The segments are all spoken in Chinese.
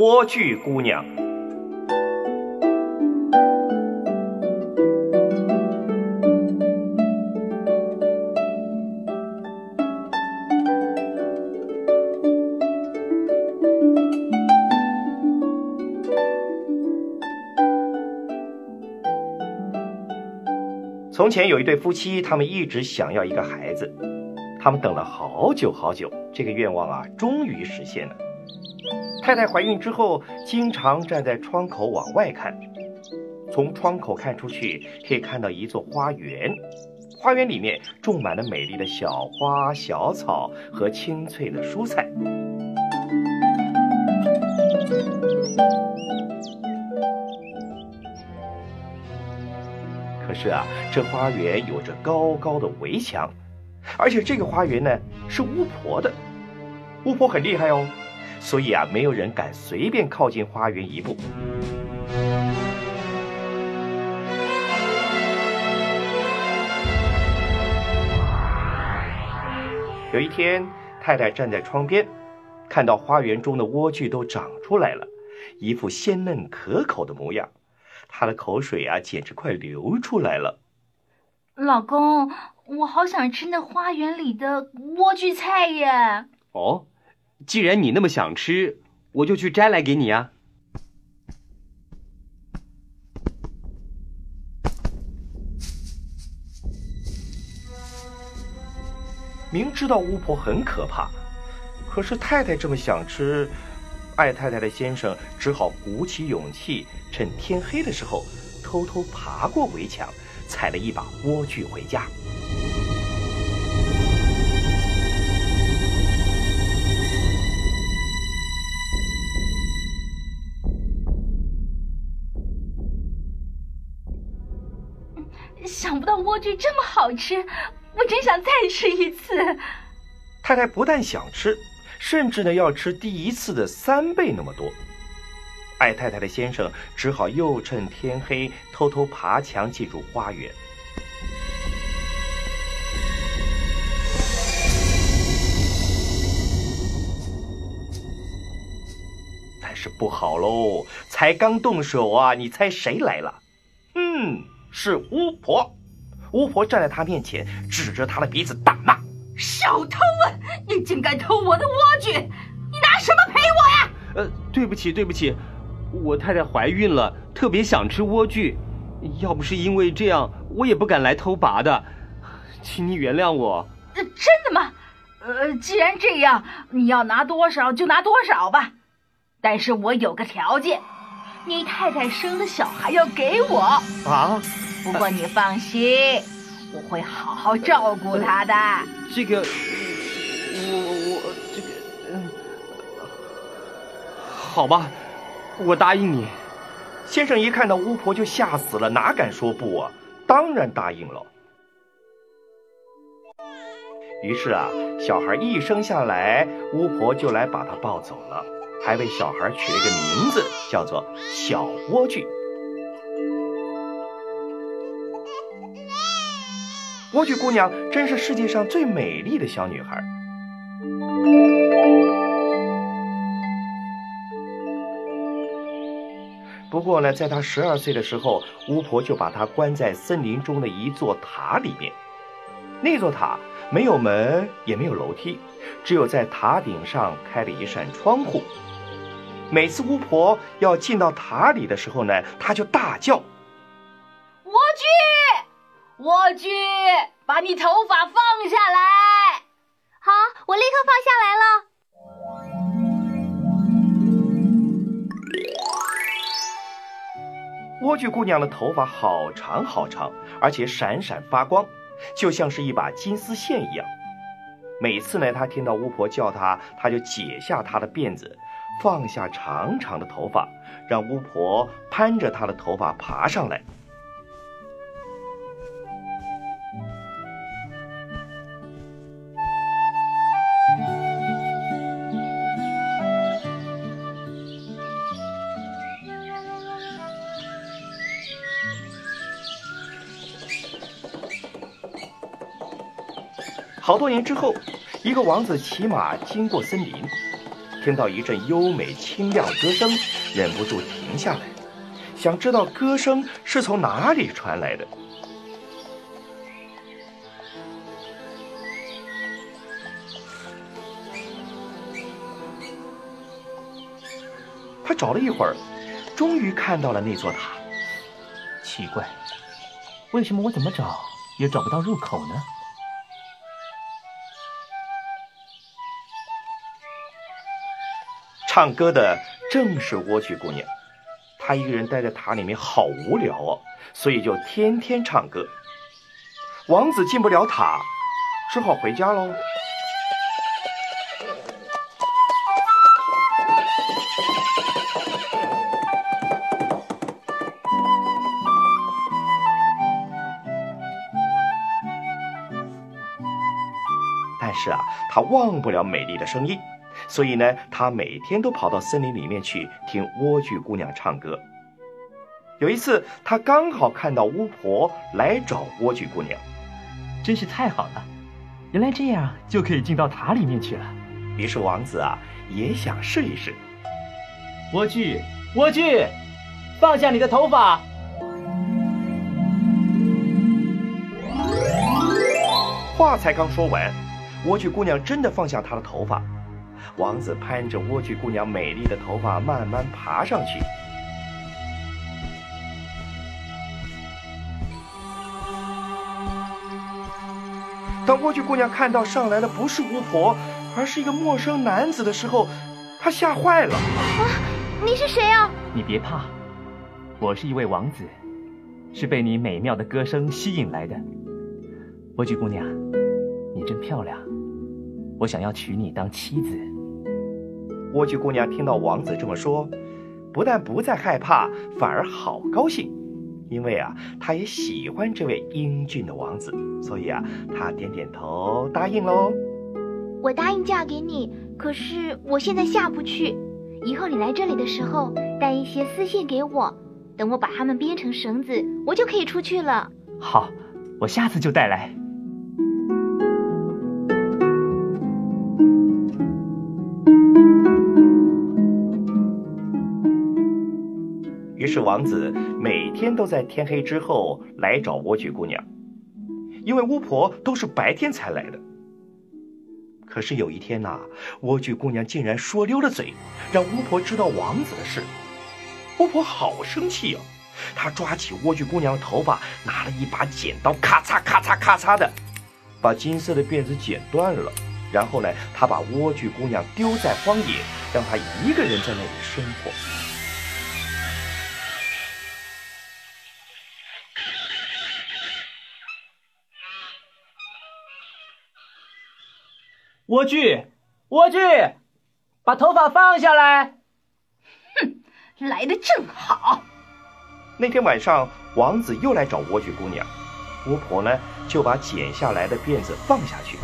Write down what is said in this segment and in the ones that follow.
莴苣姑娘。从前有一对夫妻，他们一直想要一个孩子，他们等了好久好久，这个愿望啊，终于实现了。太太怀孕之后，经常站在窗口往外看，从窗口看出去，可以看到一座花园，花园里面种满了美丽的小花、小草和青翠的蔬菜。可是啊，这花园有着高高的围墙，而且这个花园呢是巫婆的，巫婆很厉害哦。所以啊，没有人敢随便靠近花园一步。有一天，太太站在窗边，看到花园中的莴苣都长出来了，一副鲜嫩可口的模样，她的口水啊，简直快流出来了。老公，我好想吃那花园里的莴苣菜耶！哦。既然你那么想吃，我就去摘来给你啊！明知道巫婆很可怕，可是太太这么想吃，爱太太的先生只好鼓起勇气，趁天黑的时候偷偷爬过围墙，采了一把莴苣回家。想不到莴苣这么好吃，我真想再吃一次。太太不但想吃，甚至呢要吃第一次的三倍那么多。爱太太的先生只好又趁天黑偷偷爬墙进入花园。但是不好喽，才刚动手啊，你猜谁来了？嗯。是巫婆，巫婆站在他面前，指着他的鼻子大骂：“小偷啊！你竟敢偷我的莴苣！你拿什么赔我呀？”“呃，对不起，对不起，我太太怀孕了，特别想吃莴苣。要不是因为这样，我也不敢来偷拔的，请你原谅我。”“呃真的吗？呃，既然这样，你要拿多少就拿多少吧。但是我有个条件。”你太太生的小孩要给我啊！不过你放心，我会好好照顾她的。这个，我我这个，嗯，好吧，我答应你。先生一看到巫婆就吓死了，哪敢说不啊？当然答应了。于是啊，小孩一生下来，巫婆就来把他抱走了。还为小孩取了一个名字，叫做小莴苣。莴苣姑娘真是世界上最美丽的小女孩。不过呢，在她十二岁的时候，巫婆就把她关在森林中的一座塔里面。那座塔没有门，也没有楼梯，只有在塔顶上开了一扇窗户。每次巫婆要进到塔里的时候呢，她就大叫：“莴苣，莴苣，把你头发放下来！”好，我立刻放下来了。莴苣姑娘的头发好长好长，而且闪闪发光，就像是一把金丝线一样。每次呢，他听到巫婆叫他，他就解下他的辫子。放下长长的头发，让巫婆攀着他的头发爬上来。好多年之后，一个王子骑马经过森林。听到一阵优美清亮的歌声，忍不住停下来，想知道歌声是从哪里传来的。他找了一会儿，终于看到了那座塔。奇怪，为什么我怎么找也找不到入口呢？唱歌的正是莴苣姑娘，她一个人待在塔里面好无聊哦，所以就天天唱歌。王子进不了塔，只好回家喽。但是啊，他忘不了美丽的声音。所以呢，他每天都跑到森林里面去听莴苣姑娘唱歌。有一次，他刚好看到巫婆来找莴苣姑娘，真是太好了！原来这样就可以进到塔里面去了。于是王子啊也想试一试。莴苣，莴苣，放下你的头发。话才刚说完，莴苣姑娘真的放下她的头发。王子攀着莴苣姑娘美丽的头发慢慢爬上去。当莴苣姑娘看到上来的不是巫婆，而是一个陌生男子的时候，她吓坏了。啊，你是谁啊？你别怕，我是一位王子，是被你美妙的歌声吸引来的。莴苣姑娘，你真漂亮，我想要娶你当妻子。莴苣姑娘听到王子这么说，不但不再害怕，反而好高兴，因为啊，她也喜欢这位英俊的王子，所以啊，她点点头答应喽。我答应嫁给你，可是我现在下不去。以后你来这里的时候，带一些丝线给我，等我把它们编成绳子，我就可以出去了。好，我下次就带来。是王子每天都在天黑之后来找莴苣姑娘，因为巫婆都是白天才来的。可是有一天呐，莴苣姑娘竟然说溜了嘴，让巫婆知道王子的事。巫婆好生气哦，她抓起莴苣姑娘的头发，拿了一把剪刀，咔嚓咔嚓咔嚓的，把金色的辫子剪断了。然后呢，她把莴苣姑娘丢在荒野，让她一个人在那里生活。莴苣，莴苣，把头发放下来。哼，来的正好。那天晚上，王子又来找莴苣姑娘，巫婆呢就把剪下来的辫子放下去。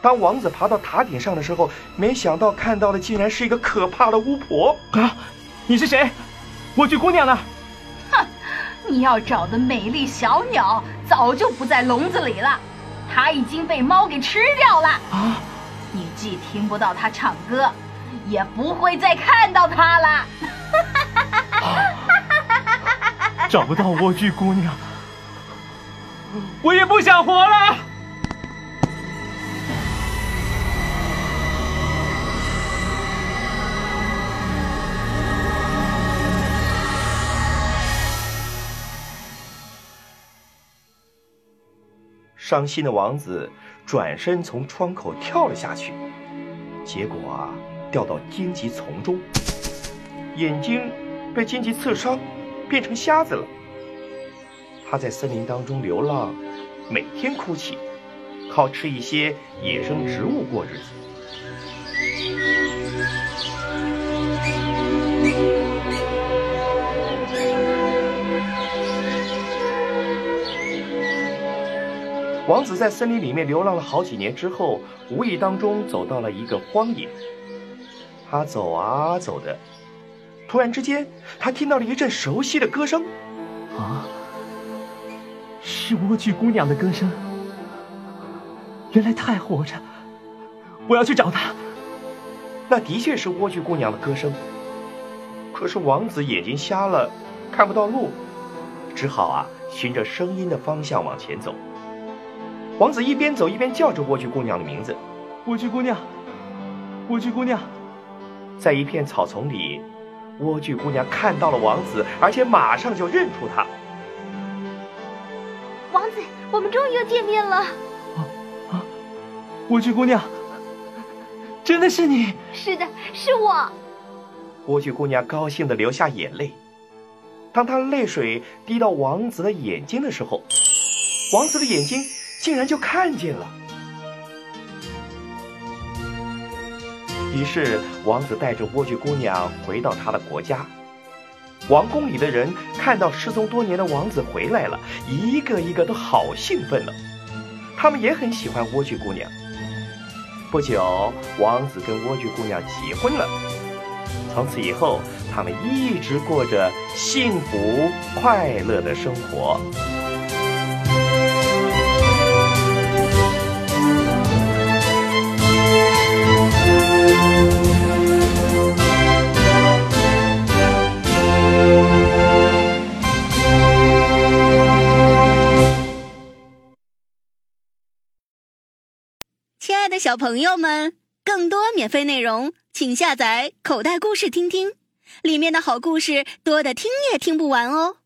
当王子爬到塔顶上的时候，没想到看到的竟然是一个可怕的巫婆啊！你是谁？莴苣姑娘呢？你要找的美丽小鸟早就不在笼子里了，它已经被猫给吃掉了。啊！你既听不到它唱歌，也不会再看到它了。找不到莴苣姑娘，我也不想活了。伤心的王子转身从窗口跳了下去，结果啊，掉到荆棘丛中，眼睛被荆棘刺伤，变成瞎子了。他在森林当中流浪，每天哭泣，靠吃一些野生植物过日子。王子在森林里面流浪了好几年之后，无意当中走到了一个荒野。他走啊走的，突然之间，他听到了一阵熟悉的歌声。啊，是莴苣姑娘的歌声。原来她还活着，我要去找他。那的确是莴苣姑娘的歌声。可是王子眼睛瞎了，看不到路，只好啊循着声音的方向往前走。王子一边走一边叫着莴苣姑娘的名字：“莴苣姑娘，莴苣姑娘。”在一片草丛里，莴苣姑娘看到了王子，而且马上就认出他。王子，我们终于又见面了。啊啊！莴苣姑娘，真的是你？是的，是我。莴苣姑娘高兴的流下眼泪。当她泪水滴到王子的眼睛的时候，王子的眼睛竟然就看见了。于是，王子带着莴苣姑娘回到他的国家。王宫里的人看到失踪多年的王子回来了，一个一个都好兴奋了。他们也很喜欢莴苣姑娘。不久，王子跟莴苣姑娘结婚了。从此以后，他们一直过着幸福快乐的生活。小朋友们，更多免费内容，请下载口袋故事听听，里面的好故事多的听也听不完哦。